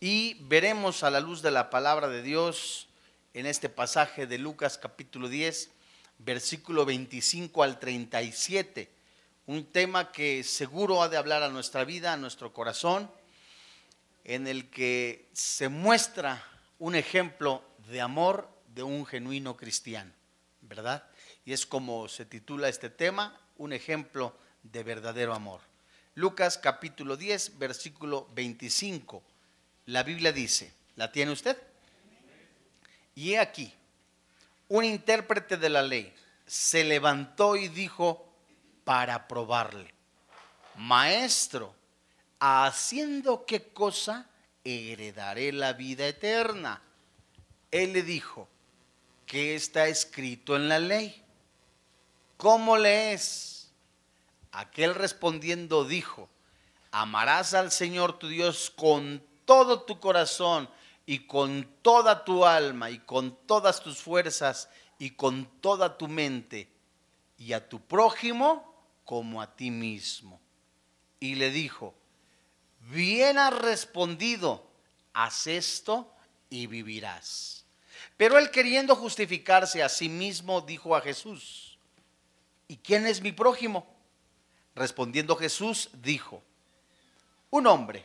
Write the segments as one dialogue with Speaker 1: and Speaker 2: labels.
Speaker 1: y veremos a la luz de la palabra de Dios en este pasaje de Lucas capítulo 10, versículo 25 al 37, un tema que seguro ha de hablar a nuestra vida, a nuestro corazón, en el que se muestra un ejemplo de amor de un genuino cristiano, ¿verdad? Y es como se titula este tema, un ejemplo de verdadero amor. Lucas capítulo 10, versículo 25. La Biblia dice, ¿la tiene usted? Y he aquí, un intérprete de la ley se levantó y dijo para probarle, Maestro, haciendo qué cosa heredaré la vida eterna. Él le dijo, ¿qué está escrito en la ley? ¿Cómo lees? Aquel respondiendo dijo, amarás al Señor tu Dios con todo tu corazón y con toda tu alma y con todas tus fuerzas y con toda tu mente y a tu prójimo como a ti mismo. Y le dijo, bien has respondido, haz esto y vivirás. Pero él queriendo justificarse a sí mismo, dijo a Jesús, ¿y quién es mi prójimo? Respondiendo Jesús, dijo, un hombre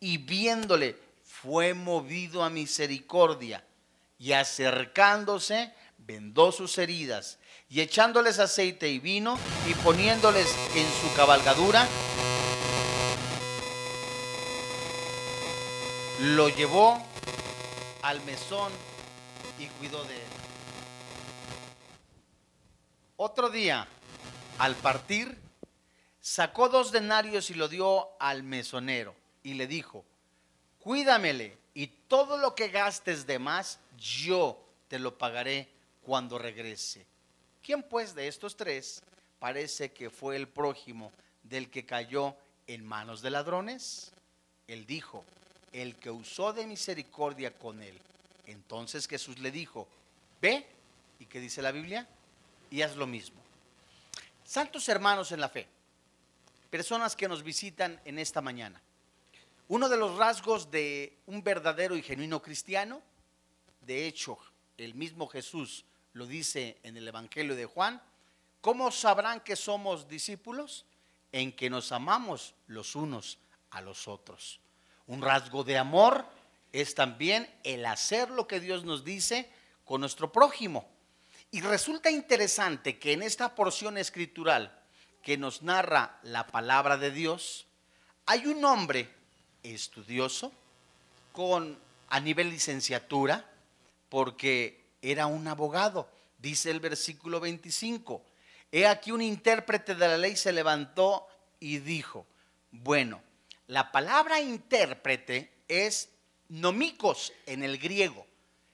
Speaker 1: y viéndole fue movido a misericordia y acercándose vendó sus heridas y echándoles aceite y vino y poniéndoles en su cabalgadura, lo llevó al mesón y cuidó de él. Otro día, al partir, sacó dos denarios y lo dio al mesonero y le dijo, cuídamele y todo lo que gastes de más, yo te lo pagaré cuando regrese. ¿Quién pues de estos tres parece que fue el prójimo del que cayó en manos de ladrones? Él dijo, el que usó de misericordia con él. Entonces Jesús le dijo, ve, ¿y qué dice la Biblia? Y haz lo mismo. Santos hermanos en la fe, personas que nos visitan en esta mañana. Uno de los rasgos de un verdadero y genuino cristiano, de hecho, el mismo Jesús lo dice en el Evangelio de Juan, ¿cómo sabrán que somos discípulos? En que nos amamos los unos a los otros. Un rasgo de amor es también el hacer lo que Dios nos dice con nuestro prójimo. Y resulta interesante que en esta porción escritural que nos narra la palabra de Dios, hay un hombre estudioso con a nivel licenciatura, porque era un abogado. Dice el versículo 25. He aquí un intérprete de la ley se levantó y dijo, bueno, la palabra intérprete es nomicos en el griego.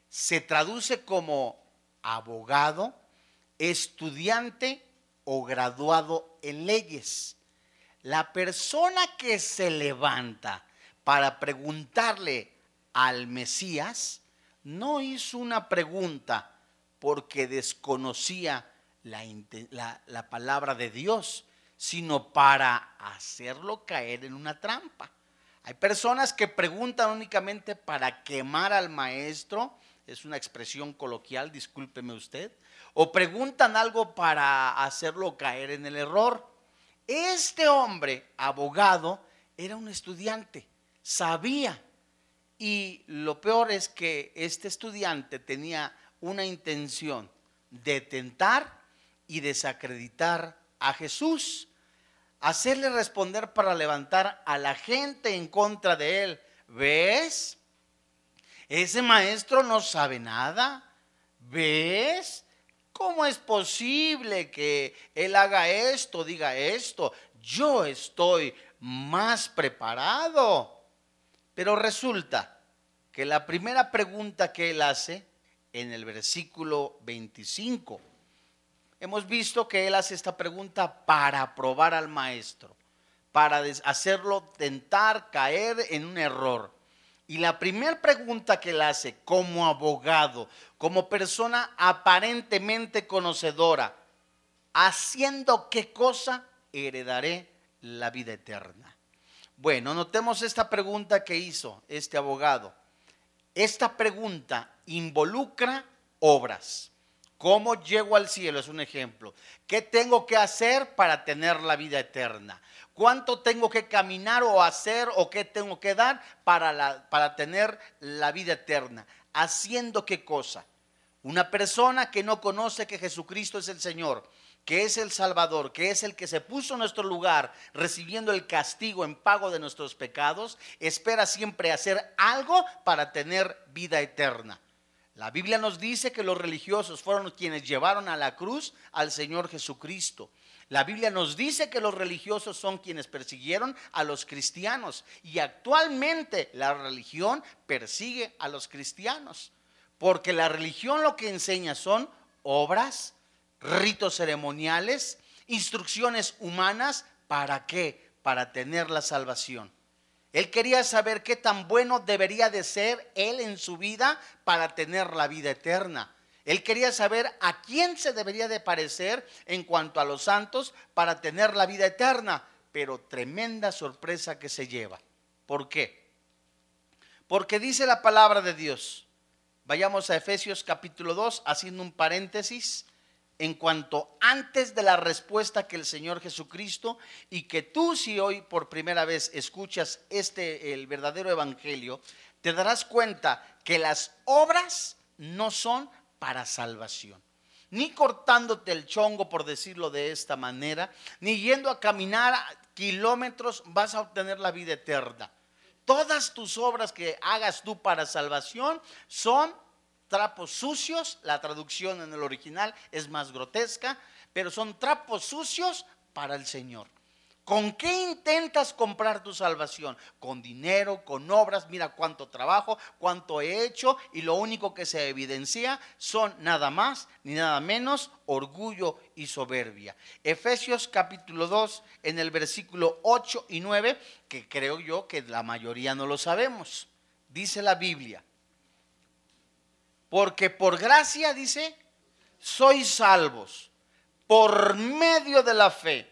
Speaker 1: Se traduce como abogado, estudiante o graduado en leyes. La persona que se levanta para preguntarle al Mesías no hizo una pregunta porque desconocía la, palabra de Dios, sino para hacerlo caer en una trampa. Hay personas que preguntan únicamente para quemar al maestro, es una expresión coloquial, discúlpeme usted, o preguntan algo para hacerlo caer en el error. Este hombre, abogado, era un estudiante, sabía y lo peor es que este estudiante tenía una intención de tentar y desacreditar a Jesús, hacerle responder para levantar a la gente en contra de él. ¿Ves? Ese maestro no sabe nada. ¿Ves? ¿Cómo es posible que él haga esto, diga esto? Yo estoy más preparado. Pero resulta que la primera pregunta que él hace en el versículo 25, hemos visto que él hace esta pregunta para probar al maestro, para hacerlo tentar, caer en un error. Y la primera pregunta que él hace como abogado, como persona aparentemente conocedora, haciendo qué cosa heredaré la vida eterna. Bueno, notemos esta pregunta que hizo este abogado. Esta pregunta involucra obras. ¿Cómo llego al cielo? Es un ejemplo. ¿Qué tengo que hacer para tener la vida eterna? ¿Cuánto tengo que caminar o hacer o qué tengo que dar para, para tener la vida eterna? ¿Haciendo qué cosa? Una persona que no conoce que Jesucristo es el Señor, que es el Salvador, que es el que se puso en nuestro lugar, recibiendo el castigo en pago de nuestros pecados, espera siempre hacer algo para tener vida eterna. La Biblia nos dice que los religiosos fueron quienes llevaron a la cruz al Señor Jesucristo. La Biblia nos dice que los religiosos son quienes persiguieron a los cristianos y actualmente la religión persigue a los cristianos, porque la religión lo que enseña son obras, ritos ceremoniales, instrucciones humanas, ¿para qué? Para tener la salvación. Él quería saber qué tan bueno debería de ser él en su vida para tener la vida eterna. Él quería saber a quién se debería de parecer en cuanto a los santos para tener la vida eterna. Pero tremenda sorpresa que se lleva. ¿Por qué? Porque dice la palabra de Dios. Vayamos a Efesios capítulo 2, haciendo un paréntesis en cuanto antes de la respuesta que el Señor Jesucristo y que tú si hoy por primera vez escuchas este el verdadero evangelio, te darás cuenta que las obras no son para salvación. Ni cortándote el chongo, por decirlo de esta manera, ni yendo a caminar kilómetros vas a obtener la vida eterna. Todas tus obras que hagas tú para salvación son trapos sucios, la traducción en el original es más grotesca, pero son trapos sucios para el Señor. ¿Con qué intentas comprar tu salvación? Con dinero, con obras, mira cuánto trabajo, cuánto he hecho y lo único que se evidencia son nada más ni nada menos orgullo y soberbia. Efesios capítulo 2 en el versículo 8 y 9, que creo yo que la mayoría no lo sabemos. Dice la Biblia, porque por gracia, dice, sois salvos por medio de la fe.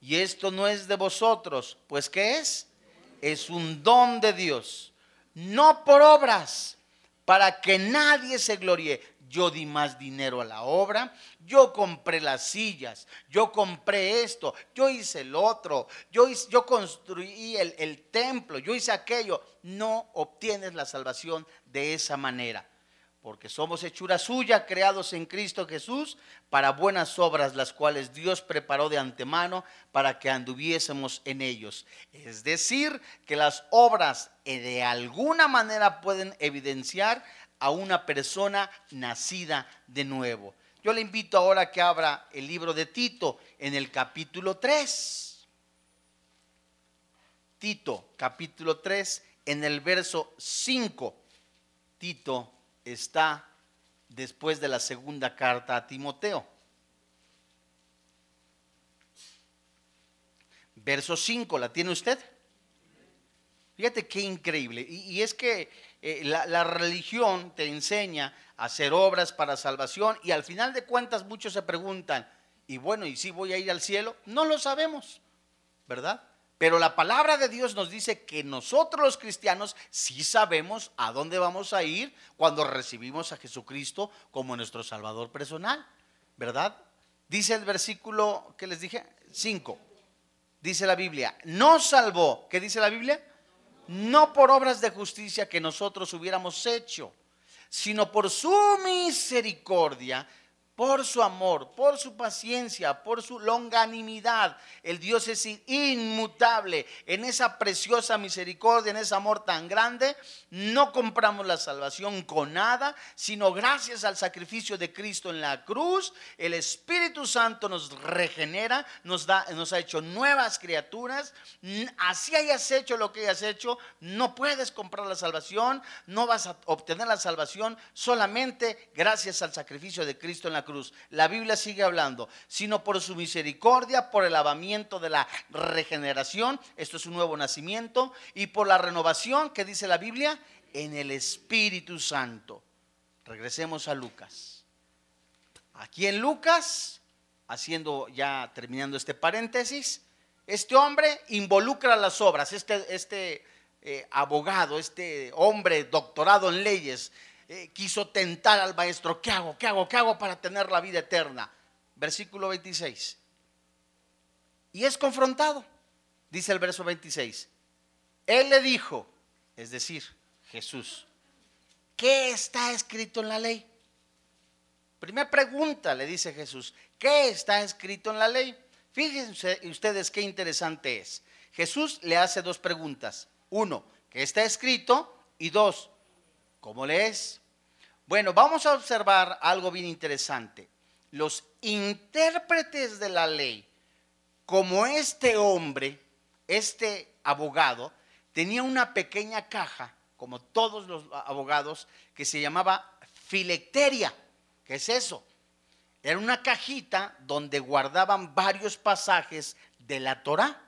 Speaker 1: Y esto no es de vosotros, pues ¿qué es? Es un don de Dios, no por obras, para que nadie se gloríe. Yo di más dinero a la obra, yo compré las sillas, yo compré esto, yo hice el otro, yo, yo construí el templo, yo hice aquello. No obtienes la salvación de esa manera porque somos hechura suya, creados en Cristo Jesús, para buenas obras, las cuales Dios preparó de antemano para que anduviésemos en ellos. Es decir, que las obras eh, de alguna manera pueden evidenciar a una persona nacida de nuevo. Yo le invito ahora a que abra el libro de Tito en el capítulo 3. Tito, capítulo 3, en el verso 5. Tito está después de la segunda carta a Timoteo. Verso 5, ¿la tiene usted? Fíjate qué increíble. Y, es que eh, la, la, religión te enseña a hacer obras para salvación y al final de cuentas muchos se preguntan, y bueno, ¿y si voy a ir al cielo? No lo sabemos, ¿verdad? Pero la palabra de Dios nos dice que nosotros los cristianos sí sabemos a dónde vamos a ir cuando recibimos a Jesucristo como nuestro Salvador personal, ¿verdad? Dice el versículo que les dije, 5. Dice la Biblia, no salvó, ¿qué dice la Biblia? No por obras de justicia que nosotros hubiéramos hecho, sino por su misericordia por su amor, por su paciencia, por su longanimidad. El Dios es inmutable. En esa preciosa misericordia, en ese amor tan grande, no compramos la salvación con nada, sino gracias al sacrificio de Cristo en la cruz. El Espíritu Santo nos regenera, nos, da, nos ha hecho nuevas criaturas. Así hayas hecho lo que hayas hecho, no puedes comprar la salvación, no vas a obtener la salvación solamente gracias al sacrificio de Cristo en la cruz. La Biblia sigue hablando, sino por su misericordia, por el lavamiento de la regeneración, esto es un nuevo nacimiento, y por la renovación que dice la Biblia en el Espíritu Santo. Regresemos a Lucas. Aquí en Lucas, haciendo ya terminando este paréntesis, este hombre involucra las obras, este, este eh, abogado, este hombre doctorado en leyes, eh, quiso tentar al maestro, ¿qué hago? ¿Qué hago? ¿Qué hago para tener la vida eterna? Versículo 26. Y es confrontado, dice el verso 26. Él le dijo, es decir, Jesús, ¿qué está escrito en la ley? Primera pregunta, le dice Jesús, ¿qué está escrito en la ley? Fíjense ustedes qué interesante es. Jesús le hace dos preguntas. Uno, ¿qué está escrito? Y dos, ¿Cómo lees? Bueno, vamos a observar algo bien interesante. Los intérpretes de la ley, como este hombre, este abogado, tenía una pequeña caja, como todos los abogados, que se llamaba filecteria. ¿Qué es eso? Era una cajita donde guardaban varios pasajes de la Torá.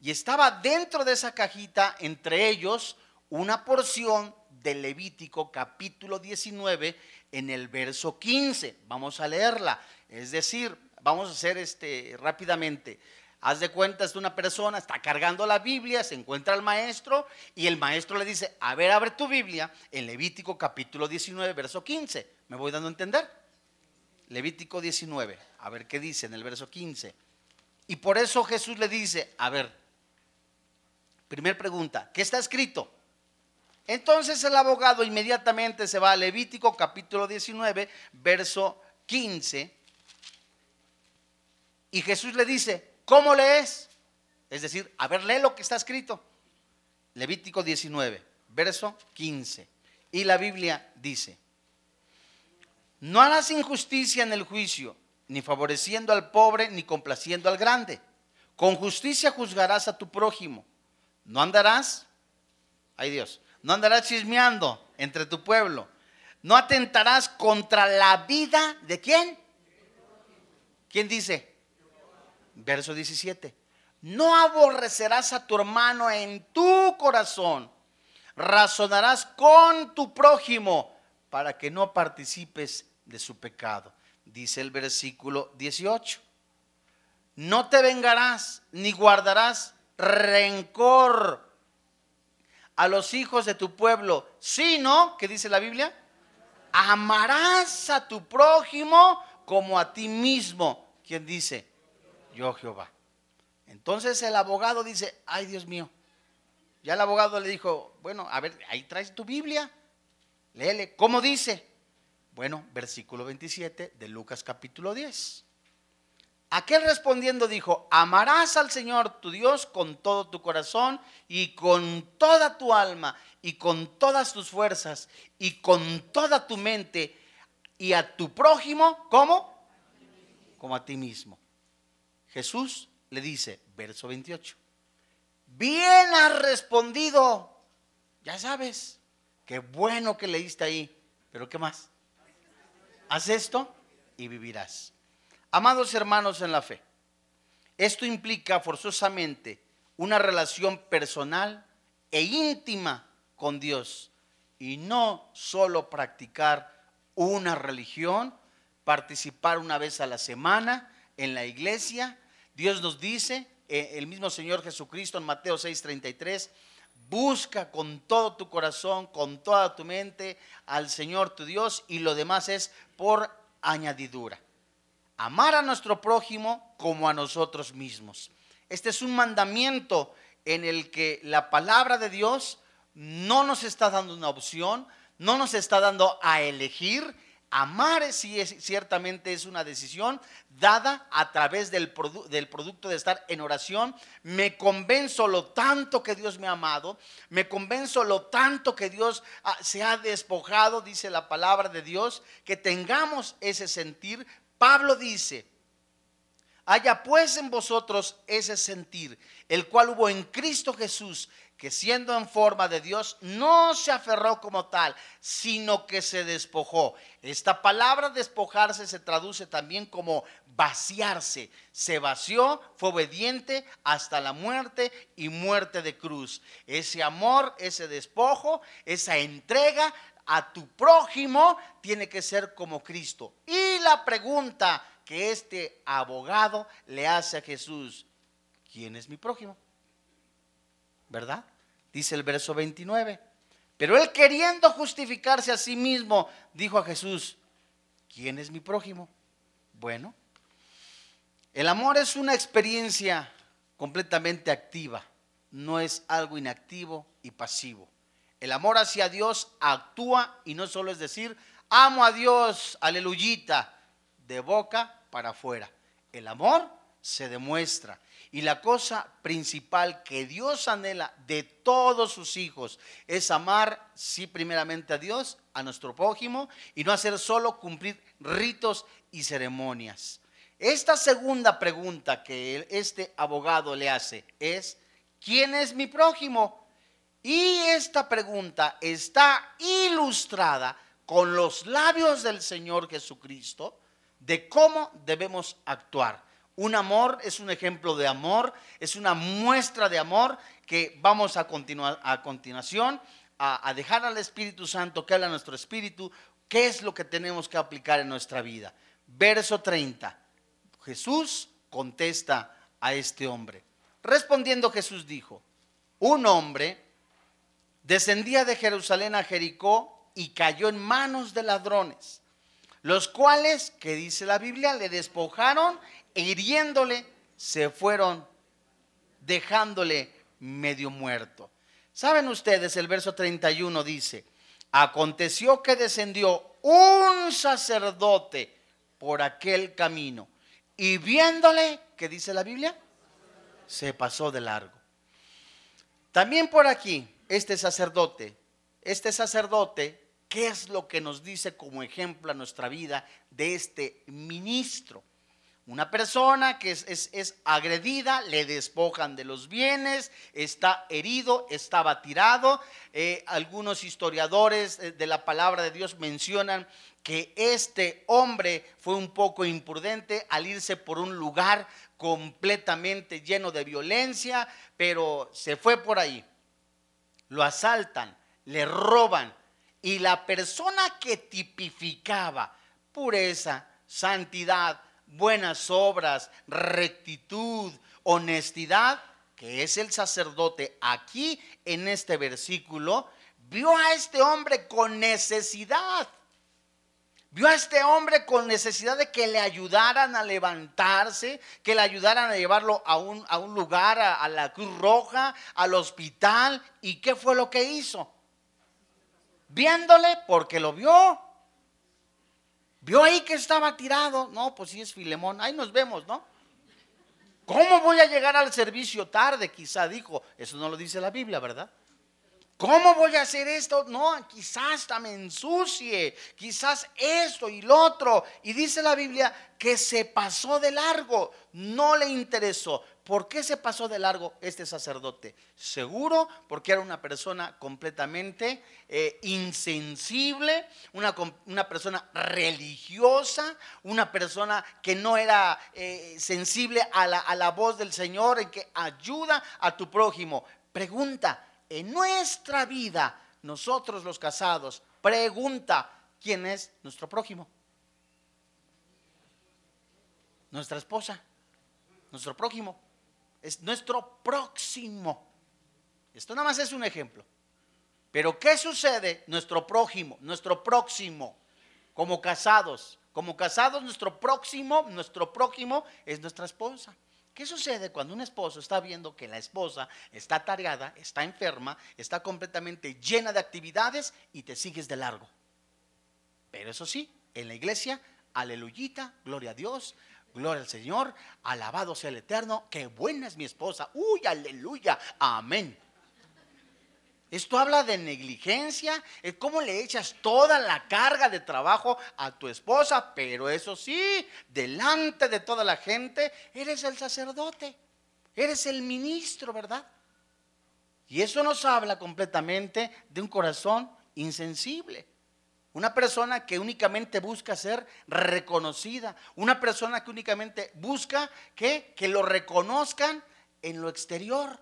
Speaker 1: Y estaba dentro de esa cajita, entre ellos, una porción de Levítico capítulo 19 en el verso 15. Vamos a leerla. Es decir, vamos a hacer este rápidamente. Haz de cuenta, es una persona, está cargando la Biblia, se encuentra el maestro y el maestro le dice, a ver, abre tu Biblia en Levítico capítulo 19, verso 15. ¿Me voy dando a entender? Levítico 19, a ver qué dice en el verso 15. Y por eso Jesús le dice, a ver, primer pregunta, ¿qué está escrito? Entonces el abogado inmediatamente se va a Levítico capítulo 19, verso 15. Y Jesús le dice, ¿cómo lees? Es decir, a ver, lee lo que está escrito. Levítico 19, verso 15. Y la Biblia dice, no harás injusticia en el juicio, ni favoreciendo al pobre, ni complaciendo al grande. Con justicia juzgarás a tu prójimo. No andarás, ay Dios, no andarás chismeando entre tu pueblo. No atentarás contra la vida de quién? ¿Quién dice? Verso 17. No aborrecerás a tu hermano en tu corazón. Razonarás con tu prójimo para que no participes de su pecado. Dice el versículo 18. No te vengarás ni guardarás rencor a los hijos de tu pueblo, sino, ¿qué dice la Biblia? Amarás a tu prójimo como a ti mismo. ¿Quién dice? Yo Jehová. Entonces el abogado dice, ay Dios mío. Ya el abogado le dijo, bueno, a ver, ahí traes tu Biblia. Léele, ¿cómo dice? Bueno, versículo 27 de Lucas capítulo 10. Aquel respondiendo dijo, amarás al Señor tu Dios con todo tu corazón y con toda tu alma y con todas tus fuerzas y con toda tu mente y a tu prójimo, ¿cómo? Como a ti mismo. Jesús le dice, verso 28, bien has respondido, ya sabes, qué bueno que leíste ahí, pero ¿qué más? Haz esto y vivirás. Amados hermanos en la fe, esto implica forzosamente una relación personal e íntima con Dios y no solo practicar una religión, participar una vez a la semana en la iglesia. Dios nos dice, eh, el mismo Señor Jesucristo en Mateo 6:33, busca con todo tu corazón, con toda tu mente al Señor tu Dios y lo demás es por añadidura amar a nuestro prójimo como a nosotros mismos. Este es un mandamiento en el que la palabra de Dios no nos está dando una opción, no nos está dando a elegir, Amar sí es, ciertamente es una decisión dada a través del, del, producto de estar en oración. Me convenzo lo tanto que Dios me ha amado, me convenzo lo tanto que Dios ah, se ha despojado, dice la palabra de Dios, que tengamos ese sentir. Pablo dice, haya pues en vosotros ese sentir, el cual hubo en Cristo Jesús, que siendo en forma de Dios, no se aferró como tal, sino que se despojó. Esta palabra despojarse se traduce también como vaciarse. Se vació, fue obediente hasta la muerte y muerte de cruz. Ese amor, ese despojo, esa entrega a tu prójimo tiene que ser como Cristo. La pregunta que este abogado le hace a Jesús, ¿quién es mi prójimo? ¿verdad? Dice el verso 29. Pero él queriendo justificarse a sí mismo, dijo a Jesús, ¿quién es mi prójimo? Bueno, el amor es una experiencia completamente activa, no es algo inactivo y pasivo. El amor hacia Dios actúa y no solo es decir, amo a Dios, aleluyita, de boca para afuera. El amor se demuestra y la cosa principal que Dios anhela de todos sus hijos es amar, sí, primeramente a Dios, a nuestro prójimo, y no hacer solo cumplir ritos y ceremonias. Esta segunda pregunta que este abogado le hace es, ¿quién es mi prójimo? Y esta pregunta está ilustrada con los labios del Señor Jesucristo de cómo debemos actuar. Un amor es un ejemplo de amor, es una muestra de amor que vamos a, continuar, a continuación a, dejar al Espíritu Santo que habla nuestro espíritu, qué es lo que tenemos que aplicar en nuestra vida. Verso 30. Jesús contesta a este hombre. Respondiendo Jesús dijo, un hombre descendía de Jerusalén a Jericó y cayó en manos de ladrones, los cuales, que dice la Biblia, le despojaron e hiriéndole, se fueron dejándole medio muerto. ¿Saben ustedes? El verso 31 dice, aconteció que descendió un sacerdote por aquel camino y viéndole, ¿qué dice la Biblia? Se pasó de largo. También por aquí, este sacerdote, este sacerdote, ¿qué es lo que nos dice como ejemplo a nuestra vida de este ministro? Una persona que es, agredida, le despojan de los bienes, está herido, estaba tirado. Eh, algunos historiadores eh, de la palabra de Dios mencionan que este hombre fue un poco imprudente al irse por un lugar completamente lleno de violencia, pero se fue por ahí. Lo asaltan, le roban y la persona que tipificaba pureza, santidad, buenas obras, rectitud, honestidad, que es el sacerdote aquí en este versículo, vio a este hombre con necesidad. Vio a este hombre con necesidad de que le ayudaran a levantarse, que le ayudaran a llevarlo a un, a un lugar, a, a la Cruz Roja, al hospital. ¿Y qué fue lo que hizo? Viéndole porque lo vio. Vio ahí que estaba tirado. No, pues sí es Filemón. Ahí nos vemos, ¿no? ¿Cómo voy a llegar al servicio tarde? Quizá dijo. Eso no lo dice la Biblia, ¿verdad? ¿Cómo voy a hacer esto? No, quizás hasta me ensucie, quizás esto y lo otro. Y dice la Biblia que se pasó de largo, no le interesó. ¿Por qué se pasó de largo este sacerdote? Seguro porque era una persona completamente eh, insensible, una, una, persona religiosa, una persona que no era eh, sensible a la, a la voz del Señor en que ayuda a tu prójimo. Pregunta, en nuestra vida, nosotros los casados, pregunta, ¿quién es nuestro prójimo? Nuestra esposa, nuestro prójimo, es nuestro próximo. Esto nada más es un ejemplo. Pero ¿qué sucede? Nuestro prójimo, nuestro próximo, como casados, como casados, nuestro próximo, nuestro prójimo es nuestra esposa. ¿Qué sucede cuando un esposo está viendo que la esposa está tareada, está enferma, está completamente llena de actividades y te sigues de largo? Pero eso sí, en la iglesia, aleluyita, gloria a Dios, gloria al Señor, alabado sea el Eterno, qué buena es mi esposa, uy, aleluya, amén. Esto habla de negligencia, es cómo le echas toda la carga de trabajo a tu esposa, pero eso sí, delante de toda la gente, eres el sacerdote, eres el ministro, ¿verdad? Y eso nos habla completamente de un corazón insensible. Una persona que únicamente busca ser reconocida. Una persona que únicamente busca que, lo reconozcan en lo exterior.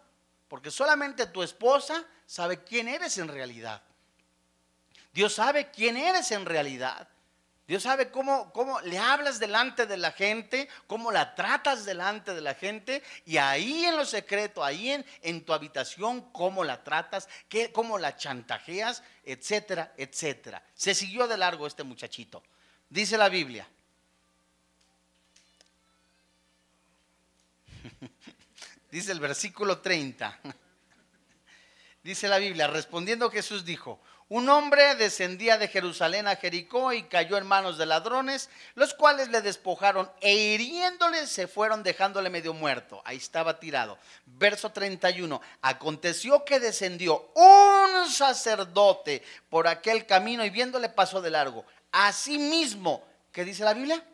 Speaker 1: Porque solamente tu esposa sabe quién eres en realidad. Dios sabe quién eres en realidad. Dios sabe cómo, cómo le hablas delante de la gente, cómo la tratas delante de la gente y ahí en lo secreto, ahí en, en tu habitación, cómo la tratas, qué, cómo la chantajeas, etcétera, etcétera. Se siguió de largo este muchachito. Dice la Biblia. Dice el versículo 30. Dice la Biblia, respondiendo Jesús dijo, un hombre descendía de Jerusalén a Jericó y cayó en manos de ladrones, los cuales le despojaron e hiriéndole se fueron dejándole medio muerto. Ahí estaba tirado. Verso 31. Aconteció que descendió un sacerdote por aquel camino y viéndole pasó de largo. Asimismo, ¿qué dice la Biblia?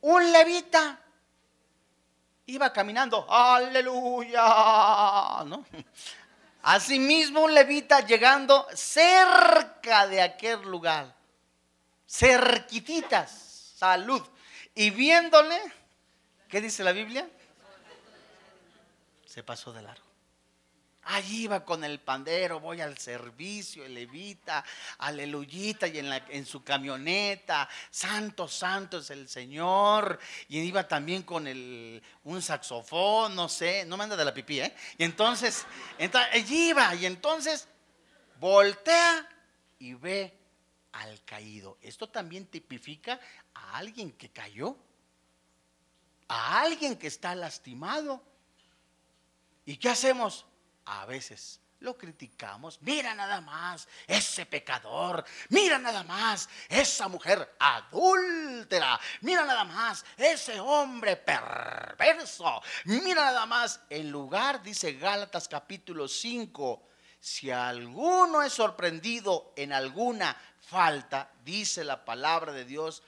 Speaker 1: Un levita iba caminando, aleluya, ¿no? Asimismo un levita llegando cerca de aquel lugar, cerquititas, salud, y viéndole, ¿qué dice la Biblia? Se pasó de largo. Allí iba con el pandero, voy al servicio, el levita, aleluyita, y en, su camioneta, santo, santo es el Señor. Y iba también con un saxofón, no sé, no me anda de la pipí, ¿eh? Y entonces, entonces allí iba, y entonces voltea y ve al caído. Esto también tipifica a alguien que cayó, a alguien que está lastimado. ¿Y qué hacemos? A veces lo criticamos. Mira nada más ese pecador. Mira nada más esa mujer adúltera. Mira nada más ese hombre perverso. Mira nada más. En lugar, dice Gálatas capítulo 5, si alguno es sorprendido en alguna falta, dice la palabra de Dios,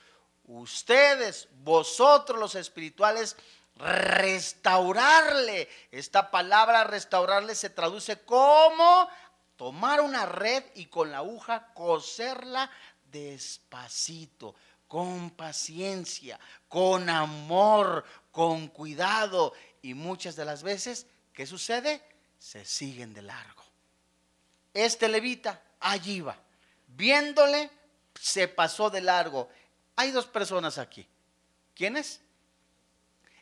Speaker 1: ustedes, vosotros los espirituales, restaurarle. Esta palabra restaurarle se traduce como tomar una red y con la aguja coserla despacito, con paciencia, con amor, con cuidado. Y muchas de las veces, ¿qué sucede? Se siguen de largo. Este levita allí va. Viéndole, se pasó de largo. Hay dos personas aquí. ¿Quiénes?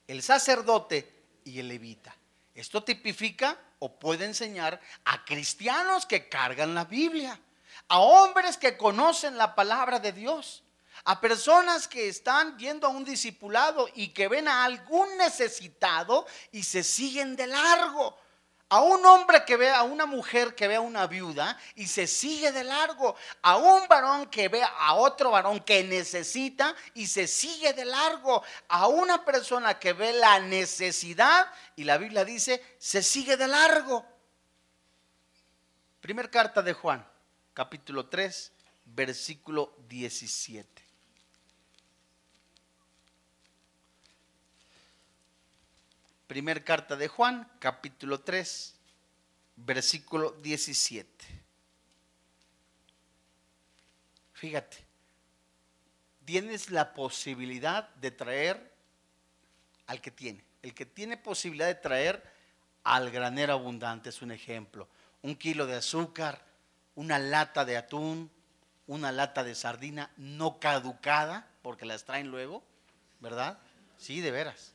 Speaker 1: El sacerdote y el levita. Esto tipifica o puede enseñar a cristianos que cargan la Biblia, a hombres que conocen la palabra de Dios, a personas que están yendo a un discipulado y que ven a algún necesitado y se siguen de largo a un hombre que ve a una mujer que ve a una viuda y se sigue de largo, a un varón que ve a otro varón que necesita y se sigue de largo, a una persona que ve la necesidad y la Biblia dice, se sigue de largo. Primer carta de Juan, capítulo 3, versículo 17. Primer carta de Juan, capítulo 3, versículo 17. Fíjate, tienes la posibilidad de traer al que tiene. El que tiene posibilidad de traer al granero abundante es un ejemplo. Un kilo de azúcar, una lata de atún, una lata de sardina no caducada, porque las traen luego, ¿verdad? Sí, de veras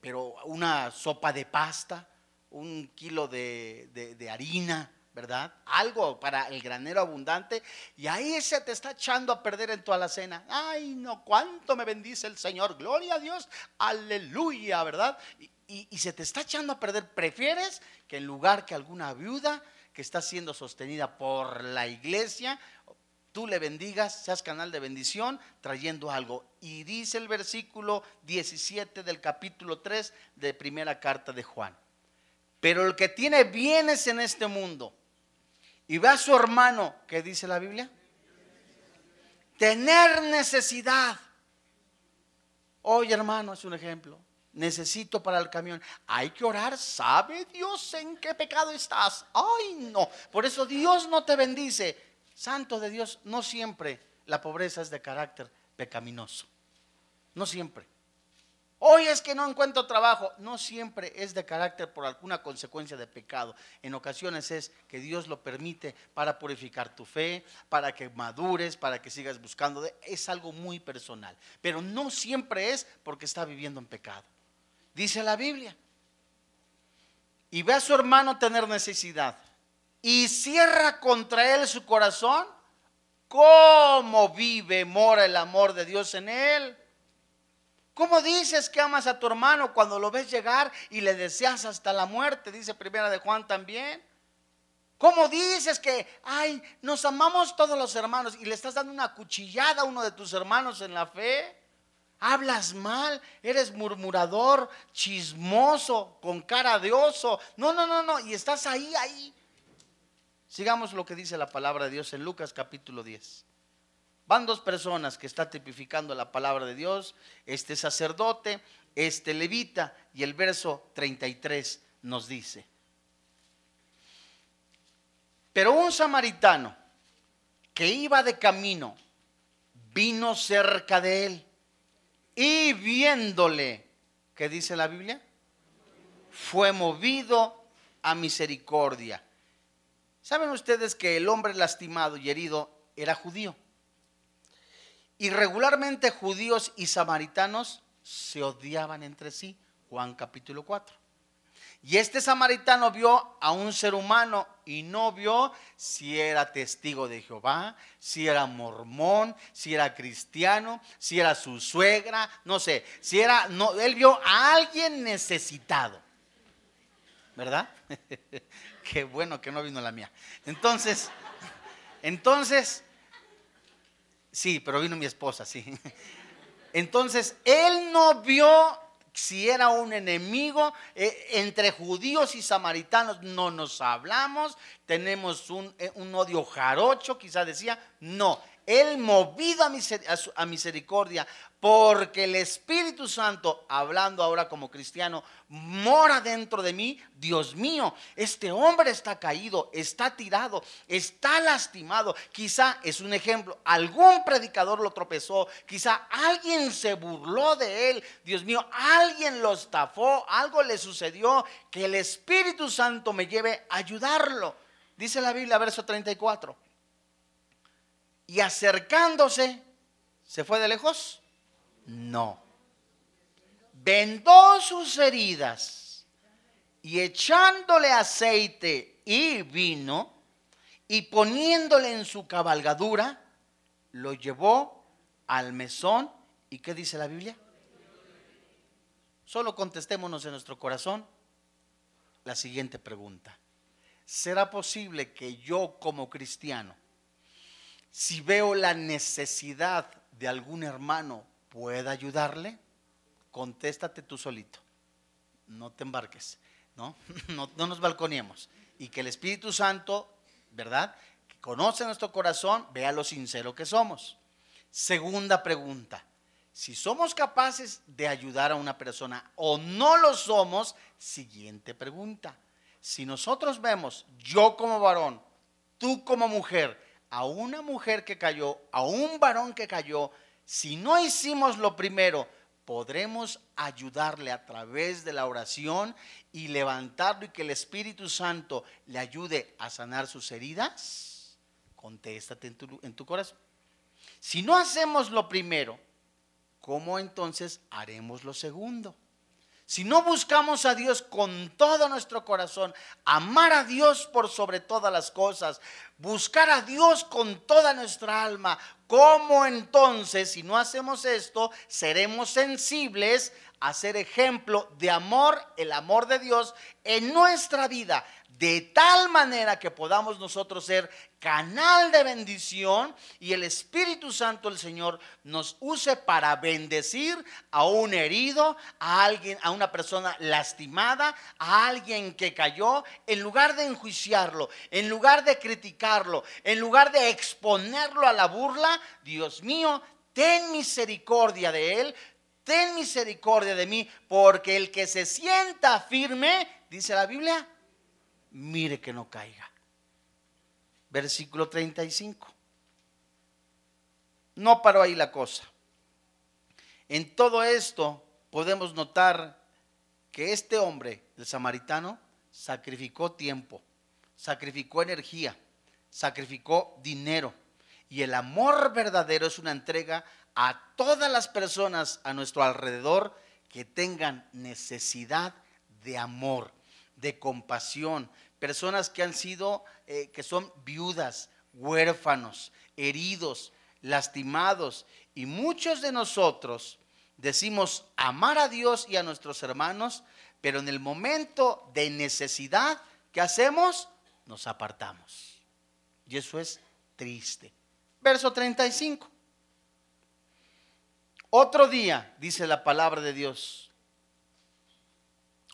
Speaker 1: pero una sopa de pasta, un kilo de, harina, ¿verdad? Algo para el granero abundante y ahí se te está echando a perder en tu alacena. Ay, no, cuánto me bendice el Señor, gloria a Dios, aleluya, ¿verdad? Y, y se te está echando a perder. Prefieres que en lugar que alguna viuda que está siendo sostenida por la iglesia, tú le bendigas, seas canal de bendición, trayendo algo. Y dice el versículo 17 del capítulo 3 de primera carta de Juan. Pero el que tiene bienes en este mundo y ve a su hermano, ¿qué dice la Biblia? Tener necesidad. Oye hermano, es un ejemplo. Necesito para el camión. Hay que orar. ¿Sabe Dios en qué pecado estás? Ay, no. Por eso Dios no te bendice. Santo de Dios, no siempre la pobreza es de carácter pecaminoso. No siempre. Hoy es que no encuentro trabajo. No siempre es de carácter por alguna consecuencia de pecado. En ocasiones es que Dios lo permite para purificar tu fe, para que madures, para que sigas buscando. Es algo muy personal. Pero no siempre es porque está viviendo en pecado. Dice la Biblia. Y ve a su hermano tener necesidad. Y cierra contra él su corazón. ¿Cómo vive, mora el amor de Dios en él? ¿Cómo dices que amas a tu hermano cuando lo ves llegar y le deseas hasta la muerte? Dice primera de Juan también. ¿Cómo dices que, ay, nos amamos todos los hermanos y le estás dando una cuchillada a uno de tus hermanos en la fe? Hablas mal, eres murmurador, chismoso, con cara de oso. No, no, no, no, y estás ahí, ahí. Sigamos lo que dice la palabra de Dios en Lucas capítulo 10. Van dos personas que está tipificando la palabra de Dios, este sacerdote, este levita, y el verso 33 nos dice, pero un samaritano que iba de camino vino cerca de él y viéndole, ¿qué dice la Biblia? Fue movido a misericordia. ¿Saben ustedes que el hombre lastimado y herido era judío? Y regularmente judíos y samaritanos se odiaban entre sí. Juan capítulo 4. Y este samaritano vio a un ser humano y no vio si era testigo de Jehová, si era mormón, si era cristiano, si era su suegra, no sé, si era, no, él vio a alguien necesitado. ¿Verdad? Qué bueno que no vino la mía. Entonces, entonces, Sí, pero vino mi esposa, sí. Entonces, él no vio si era un enemigo. Eh, entre judíos y samaritanos no nos hablamos. Tenemos un, eh, un odio jarocho, quizá decía. No, él movido a misericordia, porque el Espíritu Santo, hablando ahora como cristiano, mora dentro de mí. Dios mío, este hombre está caído, está tirado, está lastimado. Quizá es un ejemplo, algún predicador lo tropezó, quizá alguien se burló de él. Dios mío, alguien lo estafó, algo le sucedió, que el Espíritu Santo me lleve a ayudarlo. Dice la Biblia, verso 34 y acercándose, ¿se fue de lejos? No. Vendó sus heridas y echándole aceite y vino y poniéndole en su cabalgadura, lo llevó al mesón. ¿Y qué dice la Biblia? Solo contestémonos en nuestro corazón la siguiente pregunta. ¿Será posible que yo como cristiano si veo la necesidad de algún hermano, ¿pueda ayudarle? Contéstate tú solito. No te embarques, ¿no? No, nos balconiemos. Y que el Espíritu Santo, ¿verdad? Que conoce nuestro corazón, vea lo sincero que somos. Segunda pregunta. Si somos capaces de ayudar a una persona o no lo somos, siguiente pregunta. Si nosotros vemos, yo como varón, tú como mujer, a una mujer que cayó, a un varón que cayó, si no hicimos lo primero, podremos ayudarle a través de la oración y levantarlo y que el Espíritu Santo le ayude a sanar sus heridas? Contéstate en tu, en tu corazón. Si no hacemos lo primero, ¿cómo entonces haremos lo segundo? Si no buscamos a Dios con todo nuestro corazón, amar a Dios por sobre todas las cosas, buscar a Dios con toda nuestra alma, ¿cómo entonces, si no hacemos esto, seremos sensibles a ser ejemplo de amor, el amor de Dios en nuestra vida, de tal manera que podamos nosotros ser canal de bendición y el Espíritu Santo el Señor nos use para bendecir a un herido, a alguien, a una persona lastimada, a alguien que cayó, en lugar de enjuiciarlo, en lugar de criticarlo, en lugar de exponerlo a la burla, Dios mío, ten misericordia de él, ten misericordia de mí, porque el que se sienta firme, dice la Biblia, mire que no caiga. Versículo 35. No paró ahí la cosa. En todo esto podemos notar que este hombre, el samaritano, sacrificó tiempo, sacrificó energía, sacrificó dinero y el amor verdadero es una entrega a todas las personas a nuestro alrededor que tengan necesidad de amor, de compasión. Personas que han sido, eh, que son viudas, huérfanos, heridos, lastimados. Y muchos de nosotros decimos amar a Dios y a nuestros hermanos, pero en el momento de necesidad, ¿qué hacemos? Nos apartamos. Y eso es triste verso 35. Otro día, dice la palabra de Dios.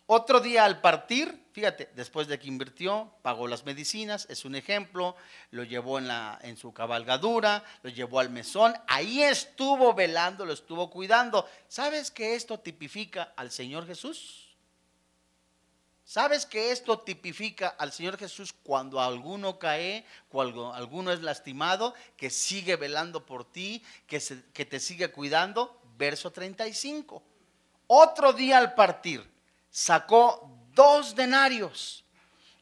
Speaker 1: Otro día al partir, fíjate, después de que invirtió, pagó las medicinas, es un ejemplo, lo llevó en, la, en su cabalgadura, lo llevó al mesón, ahí estuvo velando, lo estuvo cuidando. ¿Sabes que esto tipifica al Señor Jesús? ¿Sabes que esto tipifica al Señor Jesús cuando alguno cae, cuando alguno es lastimado, que sigue velando por ti, que, te sigue cuidando? Verso 35. Otro día al partir, sacó dos denarios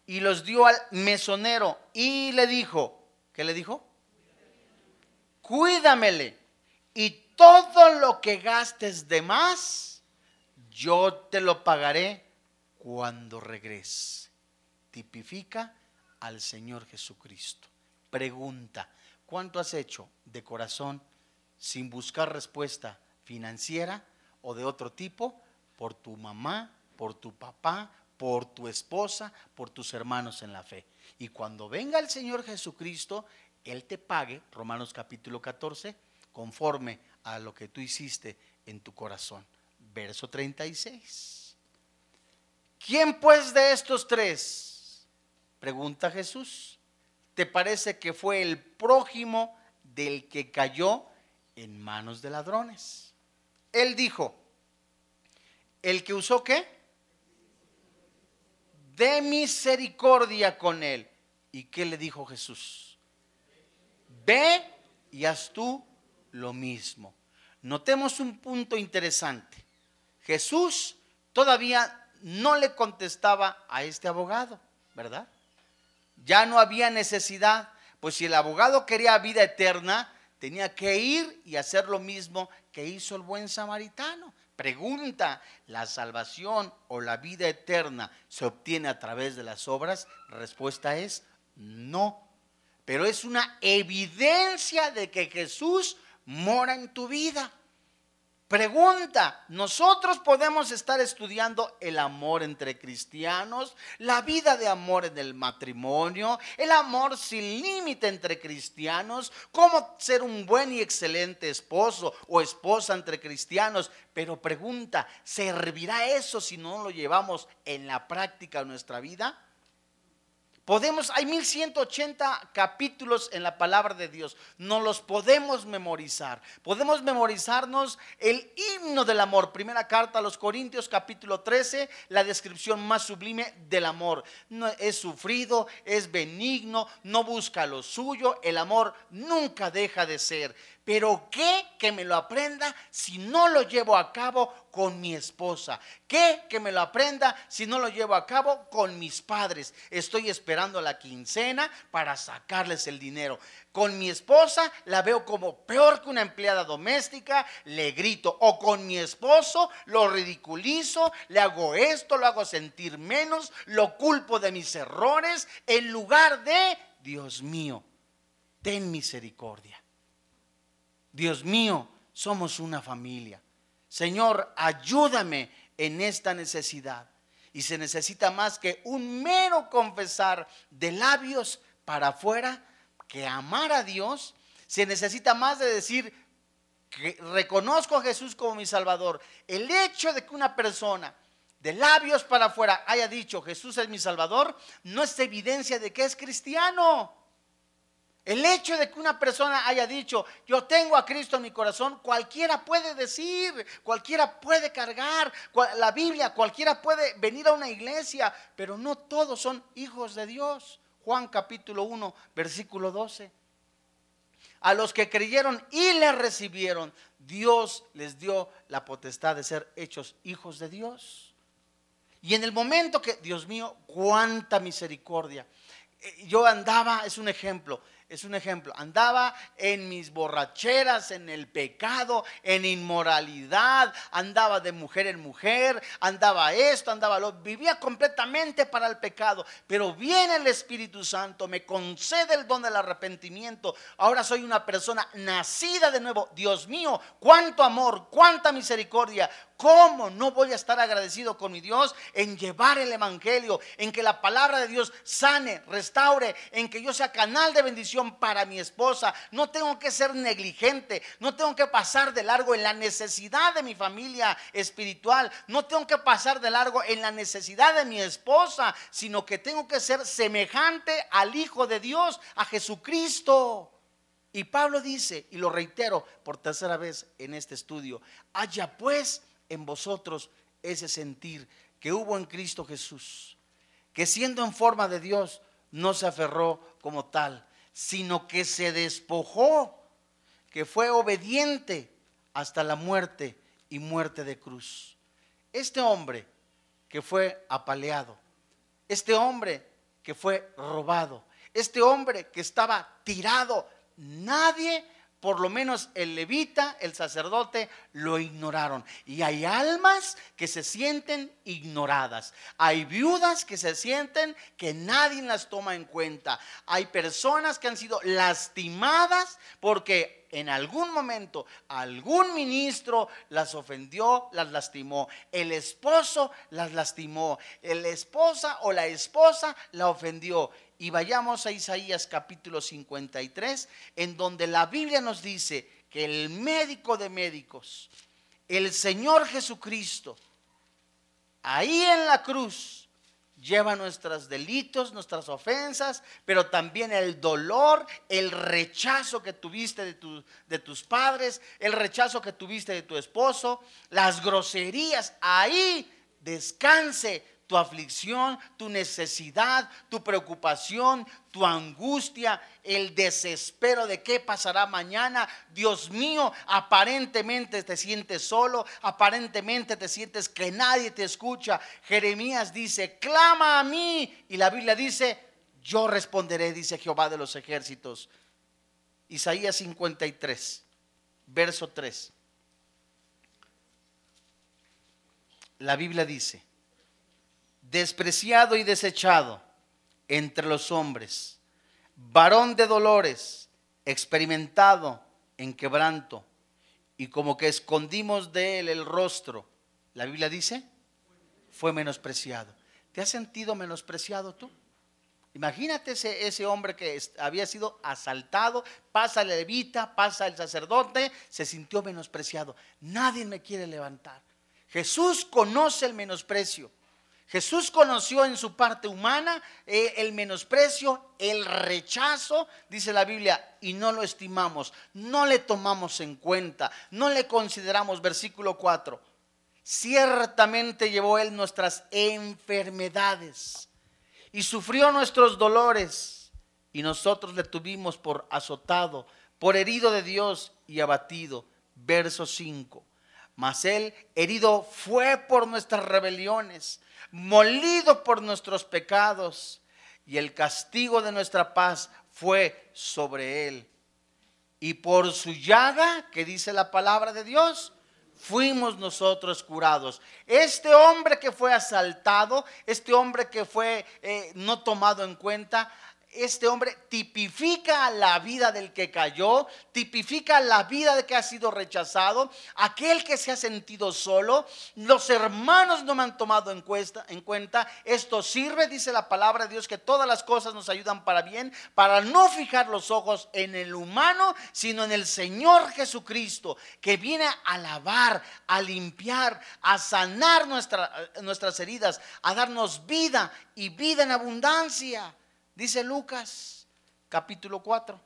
Speaker 1: y los dio al mesonero y le dijo, ¿qué le dijo? Cuídamele y todo lo que gastes de más, yo te lo pagaré cuando regrese. Tipifica al Señor Jesucristo. Pregunta, ¿cuánto has hecho de corazón sin buscar respuesta financiera o de otro tipo por tu mamá, por tu papá, por tu esposa, por tus hermanos en la fe? Y cuando venga el Señor Jesucristo, Él te pague, Romanos capítulo 14, conforme a lo que tú hiciste en tu corazón. Verso 36. ¿Quién pues de estos tres? Pregunta Jesús. ¿Te parece que fue el prójimo del que cayó en manos de ladrones? Él dijo, ¿el que usó qué? De misericordia con él. ¿Y qué le dijo Jesús? Ve y haz tú lo mismo. Notemos un punto interesante. Jesús todavía no le contestaba a este abogado, ¿verdad? Ya no había necesidad, pues si el abogado quería vida eterna, tenía que ir y hacer lo mismo que hizo el buen samaritano. Pregunta, ¿la salvación o la vida eterna se obtiene a través de las obras? Respuesta es no. Pero es una evidencia de que Jesús mora en tu vida. Pregunta, nosotros podemos estar estudiando el amor entre cristianos, la vida de amor en el matrimonio, el amor sin límite entre cristianos, cómo ser un buen y excelente esposo o esposa entre cristianos. Pero pregunta, ¿servirá eso si no lo llevamos en la práctica en nuestra vida? Podemos, hay 1180 capítulos en la palabra de Dios. No los podemos memorizar. Podemos memorizarnos el himno del amor. Primera carta a los Corintios, capítulo 13, la descripción más sublime del amor. No, es sufrido, es benigno, no busca lo suyo. El amor nunca deja de ser. Pero ¿qué que me lo aprenda si no lo llevo a cabo con mi esposa? ¿Qué que me lo aprenda si no lo llevo a cabo con mis padres? Estoy esperando la quincena para sacarles el dinero. Con mi esposa la veo como peor que una empleada doméstica, le grito. O con mi esposo lo ridiculizo, le hago esto, lo hago sentir menos, lo culpo de mis errores, en lugar de, Dios mío, ten misericordia Dios mío, somos una familia. Señor, ayúdame en esta necesidad. Y se necesita más que un mero confesar de labios para afuera que amar a Dios. Se necesita más de decir que reconozco a Jesús como mi Salvador. El hecho de que una persona de labios para afuera haya dicho Jesús es mi Salvador no es evidencia de que es cristiano. El hecho de que una persona haya dicho, yo tengo a Cristo en mi corazón, cualquiera puede decir, cualquiera puede cargar la Biblia, cualquiera puede venir a una iglesia, pero no todos son hijos de Dios. Juan capítulo 1, versículo 12. A los que creyeron y le recibieron, Dios les dio la potestad de ser hechos hijos de Dios. Y en el momento que, Dios mío, cuánta misericordia. Eh, yo andaba, es un ejemplo, es un ejemplo. Andaba en mis borracheras, en el pecado, en inmoralidad, andaba de mujer en mujer, andaba esto, andaba lo, vivía completamente para el pecado. Pero viene el Espíritu Santo, me concede el don del arrepentimiento. Ahora soy una persona nacida de nuevo. Dios mío, cuánto amor, cuánta misericordia, ¿Cómo no voy a estar agradecido con mi Dios en llevar el Evangelio, en que la palabra de Dios sane, restaure, en que yo sea canal de bendición para mi esposa? No tengo que ser negligente, no tengo que pasar de largo en la necesidad de mi familia espiritual, no tengo que pasar de largo en la necesidad de mi esposa, sino que tengo que ser semejante al Hijo de Dios, a Jesucristo. Y Pablo dice, y lo reitero por tercera vez en este estudio, haya pues en vosotros ese sentir que hubo en Cristo Jesús, que siendo en forma de Dios no se aferró como tal, sino que se despojó, que fue obediente hasta la muerte y muerte de cruz. Este hombre que fue apaleado, este hombre que fue robado, este hombre que estaba tirado, nadie por lo menos el levita, el sacerdote, lo ignoraron. Y hay almas que se sienten ignoradas. Hay viudas que se sienten que nadie las toma en cuenta. Hay personas que han sido lastimadas porque en algún momento algún ministro las ofendió, las lastimó. El esposo las lastimó. La esposa o la esposa la ofendió. Y vayamos a Isaías capítulo 53, en donde la Biblia nos dice que el médico de médicos, el Señor Jesucristo, ahí en la cruz, lleva nuestros delitos, nuestras ofensas, pero también el dolor, el rechazo que tuviste de, de, tus padres, el rechazo que tuviste de tu esposo, las groserías. Ahí descanse tu aflicción, tu necesidad, tu preocupación, tu angustia, el desespero de qué pasará mañana. Dios mío, aparentemente te sientes solo, aparentemente te sientes que nadie te escucha. Jeremías dice, clama a mí. Y la Biblia dice, yo responderé, dice Jehová de los ejércitos. Isaías 53, verso 3. La Biblia dice, despreciado y desechado entre los hombres, varón de dolores, experimentado en quebranto, y como que escondimos de él el rostro. La Biblia dice, fue menospreciado. ¿Te has sentido menospreciado tú? Imagínate ese, ese, hombre que había sido asaltado, pasa el levita, pasa el sacerdote, se sintió menospreciado. Nadie me quiere levantar. Jesús conoce el menosprecio. Jesús conoció en su parte humana eh, el menosprecio, el rechazo, dice la Biblia, y no lo estimamos, no le tomamos en cuenta, no le consideramos, versículo 4. Ciertamente llevó él nuestras enfermedades y sufrió nuestros dolores, y nosotros le tuvimos por azotado, por herido de Dios y abatido. Verso 5. Mas él herido fue por nuestras rebeliones molido por nuestros pecados, y el castigo de nuestra paz fue sobre él. Y por su llaga, que dice la palabra de Dios, fuimos nosotros curados. Este hombre que fue asaltado, este hombre que fue eh, no tomado en cuenta, este hombre tipifica la vida del que cayó, tipifica la vida de que ha sido rechazado, aquel que se ha sentido solo. Los hermanos no me han tomado en cuenta, en cuenta. Esto sirve, dice la palabra de Dios, que todas las cosas nos ayudan para bien, para no fijar los ojos en el humano, sino en el Señor Jesucristo, que viene a lavar, a limpiar, a sanar nuestras heridas, a darnos vida y vida en abundancia. Dice Lucas capítulo 4.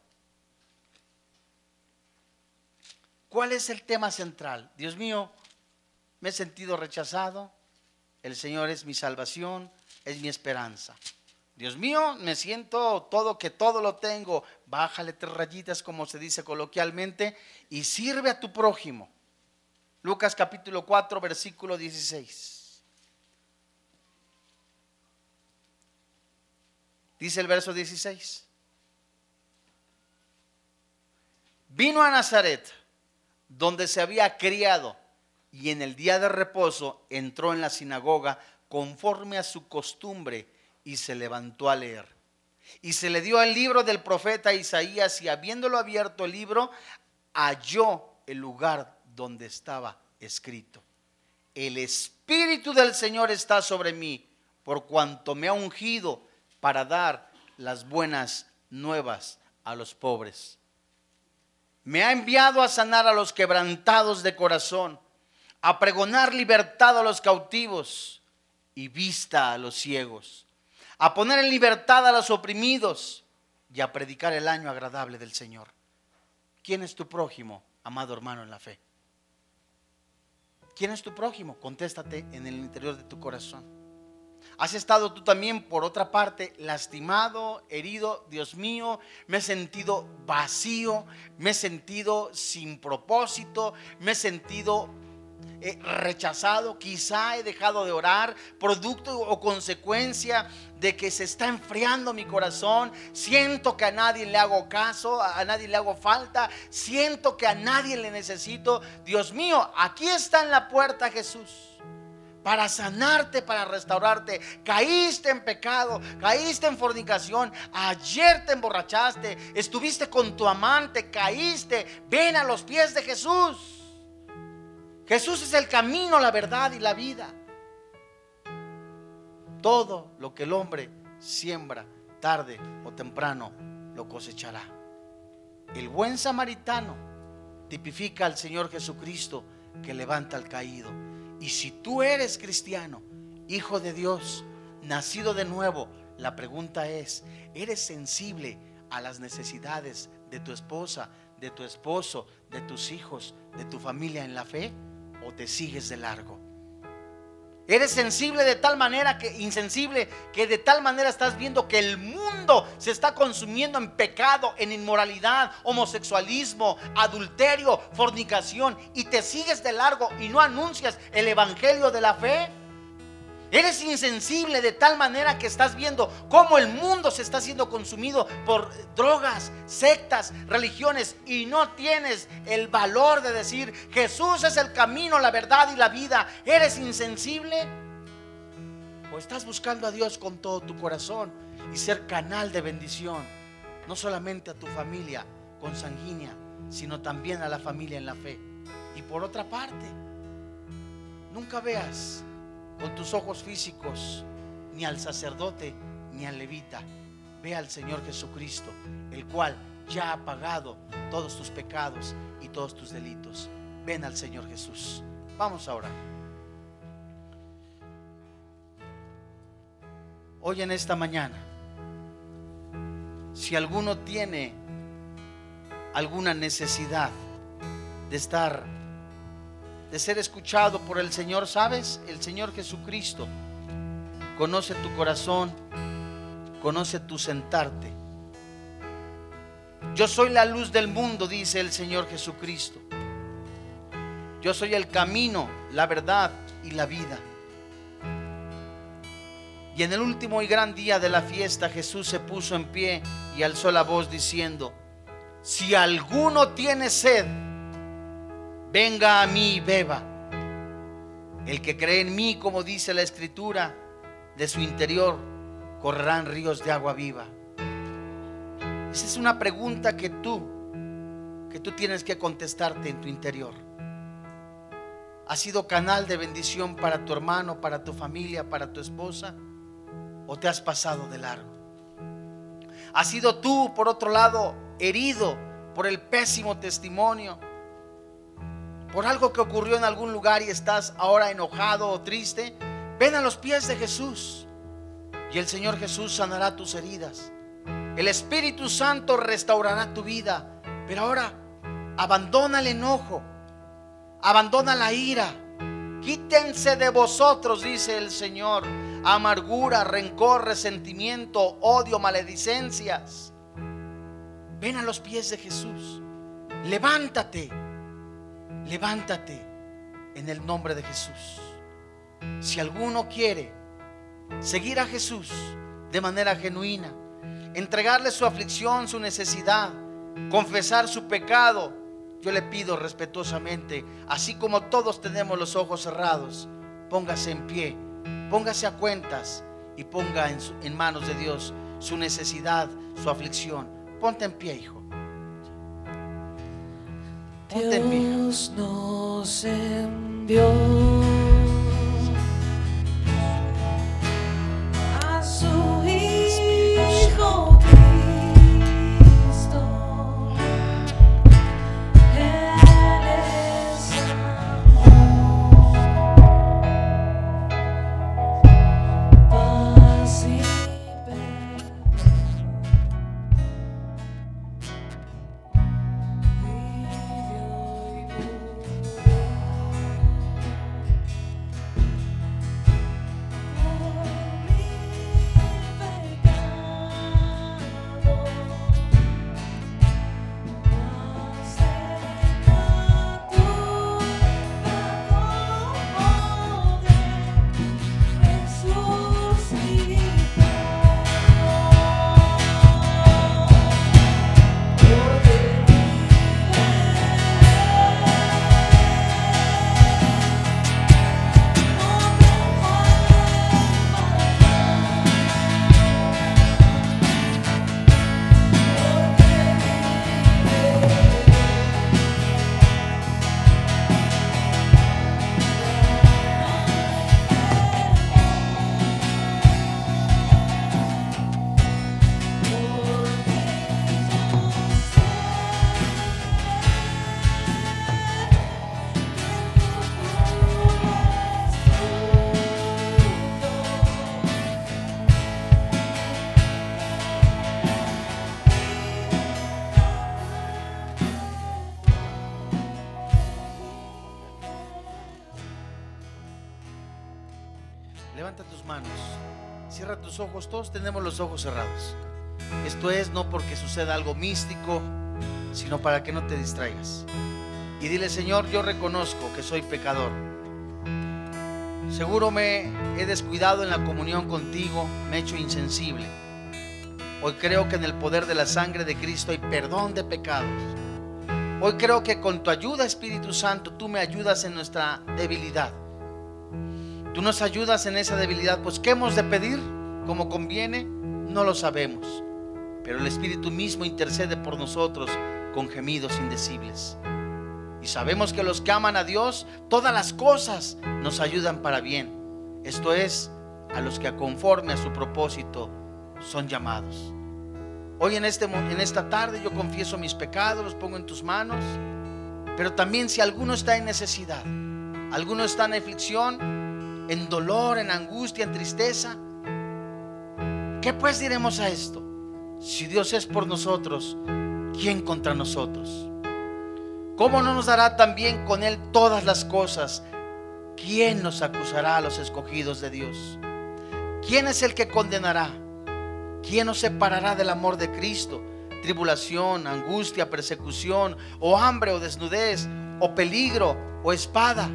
Speaker 1: ¿Cuál es el tema central? Dios mío, me he sentido rechazado. El Señor es mi salvación, es mi esperanza. Dios mío, me siento todo que todo lo tengo. Bájale tres rayitas, como se dice coloquialmente, y sirve a tu prójimo. Lucas capítulo 4, versículo 16. Dice el verso 16. Vino a Nazaret, donde se había criado, y en el día de reposo entró en la sinagoga conforme a su costumbre y se levantó a leer. Y se le dio el libro del profeta Isaías y habiéndolo abierto el libro, halló el lugar donde estaba escrito. El Espíritu del Señor está sobre mí, por cuanto me ha ungido para dar las buenas nuevas a los pobres. Me ha enviado a sanar a los quebrantados de corazón, a pregonar libertad a los cautivos y vista a los ciegos, a poner en libertad a los oprimidos y a predicar el año agradable del Señor. ¿Quién es tu prójimo, amado hermano en la fe? ¿Quién es tu prójimo? Contéstate en el interior de tu corazón. Has estado tú también, por otra parte, lastimado, herido. Dios mío, me he sentido vacío, me he sentido sin propósito, me he sentido eh, rechazado. Quizá he dejado de orar, producto o consecuencia de que se está enfriando mi corazón. Siento que a nadie le hago caso, a nadie le hago falta. Siento que a nadie le necesito. Dios mío, aquí está en la puerta Jesús para sanarte, para restaurarte. Caíste en pecado, caíste en fornicación, ayer te emborrachaste, estuviste con tu amante, caíste. Ven a los pies de Jesús. Jesús es el camino, la verdad y la vida. Todo lo que el hombre siembra, tarde o temprano, lo cosechará. El buen samaritano tipifica al Señor Jesucristo que levanta al caído y si tú eres cristiano, hijo de Dios, nacido de nuevo, la pregunta es, ¿eres sensible a las necesidades de tu esposa, de tu esposo, de tus hijos, de tu familia en la fe? ¿O te sigues de largo? Eres sensible de tal manera que insensible que de tal manera estás viendo que el mundo se está consumiendo en pecado, en inmoralidad, homosexualismo, adulterio, fornicación y te sigues de largo y no anuncias el evangelio de la fe. Eres insensible de tal manera que estás viendo cómo el mundo se está siendo consumido por drogas, sectas, religiones y no tienes el valor de decir Jesús es el camino, la verdad y la vida. ¿Eres insensible? ¿O estás buscando a Dios con todo tu corazón y ser canal de bendición? No solamente a tu familia consanguínea, sino también a la familia en la fe. Y por otra parte, nunca veas con tus ojos físicos ni al sacerdote ni al levita. Ve al Señor Jesucristo, el cual ya ha pagado todos tus pecados y todos tus delitos. Ven al Señor Jesús. Vamos a orar. Hoy en esta mañana, si alguno tiene alguna necesidad de estar de ser escuchado por el Señor, ¿sabes? El Señor Jesucristo conoce tu corazón, conoce tu sentarte. Yo soy la luz del mundo, dice el Señor Jesucristo. Yo soy el camino, la verdad y la vida. Y en el último y gran día de la fiesta Jesús se puso en pie y alzó la voz diciendo, si alguno tiene sed, venga a mí y beba. El que cree en mí, como dice la escritura, de su interior correrán ríos de agua viva. Esa es una pregunta que tú, que tú tienes que contestarte en tu interior. ¿Has sido canal de bendición para tu hermano, para tu familia, para tu esposa? ¿O te has pasado de largo? ¿Has sido tú, por otro lado, herido por el pésimo testimonio? ¿Por algo que ocurrió en algún lugar y estás ahora enojado o triste? Ven a los pies de Jesús y el Señor Jesús sanará tus heridas. El Espíritu Santo restaurará tu vida. Pero ahora abandona el enojo, abandona la ira. Quítense de vosotros, dice el Señor, amargura, rencor, resentimiento, odio, maledicencias. Ven a los pies de Jesús. Levántate, levántate en el nombre de Jesús. Si alguno quiere seguir a Jesús de manera genuina, entregarle su aflicción, su necesidad, confesar su pecado, yo le pido respetuosamente, así como todos tenemos los ojos cerrados, póngase en pie, póngase a cuentas y ponga en, manos de Dios su necesidad, su aflicción. Ponte en pie, hijo.
Speaker 2: Ponte en pie. Dios nos envió.
Speaker 1: ojos, todos tenemos los ojos cerrados. Esto es no porque suceda algo místico, sino para que no te distraigas. Y dile, Señor, yo reconozco que soy pecador. Seguro me he descuidado en la comunión contigo, me he hecho insensible. Hoy creo que en el poder de la sangre de Cristo hay perdón de pecados. Hoy creo que con tu ayuda, Espíritu Santo, tú me ayudas en nuestra debilidad. Tú nos ayudas en esa debilidad, pues ¿qué hemos de pedir? como conviene, no lo sabemos. Pero el Espíritu mismo intercede por nosotros con gemidos indecibles. Y sabemos que los que aman a Dios, todas las cosas nos ayudan para bien. Esto es, a los que conforme a su propósito son llamados. Hoy en, este, en esta tarde yo confieso mis pecados, los pongo en tus manos. Pero también si alguno está en necesidad, alguno está en aflicción, en dolor, en angustia, en tristeza, ¿Qué pues diremos a esto? Si Dios es por nosotros, ¿quién contra nosotros? ¿Cómo no nos dará también con Él todas las cosas? ¿Quién nos acusará a los escogidos de Dios? ¿Quién es el que condenará? ¿Quién nos separará del amor de Cristo? Tribulación, angustia, persecución, o hambre, o desnudez, o peligro, o espada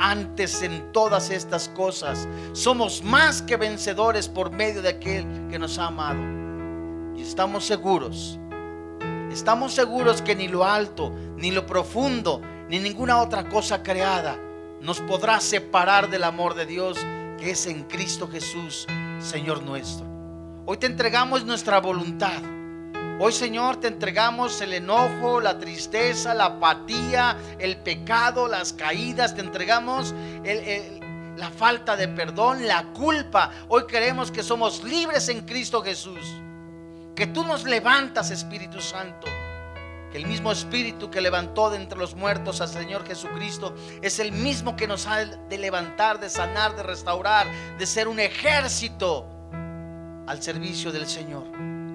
Speaker 1: antes en todas estas cosas. Somos más que vencedores por medio de aquel que nos ha amado. Y estamos seguros, estamos seguros que ni lo alto, ni lo profundo, ni ninguna otra cosa creada nos podrá separar del amor de Dios que es en Cristo Jesús, Señor nuestro. Hoy te entregamos nuestra voluntad. Hoy Señor te entregamos el enojo, la tristeza, la apatía, el pecado, las caídas, te entregamos la falta de perdón, la culpa. Hoy creemos que somos libres en Cristo Jesús. Que tú nos levantas, Espíritu Santo. Que el mismo Espíritu que levantó de entre los muertos al Señor Jesucristo es el mismo que nos ha de levantar, de sanar, de restaurar, de ser un ejército al servicio del Señor.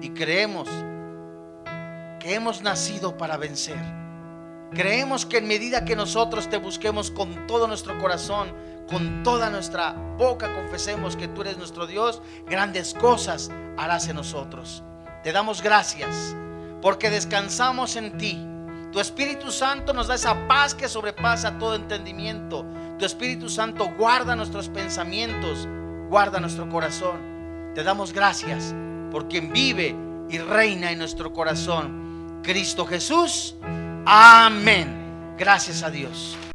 Speaker 1: Y creemos hemos nacido para vencer. Creemos que en medida que nosotros te busquemos con todo nuestro corazón, con toda nuestra boca, confesemos que tú eres nuestro Dios, grandes cosas harás en nosotros. Te damos gracias porque descansamos en ti. Tu Espíritu Santo nos da esa paz que sobrepasa todo entendimiento. Tu Espíritu Santo guarda nuestros pensamientos, guarda nuestro corazón. Te damos gracias por quien vive y reina en nuestro corazón Cristo Jesús. Amén. Gracias a Dios.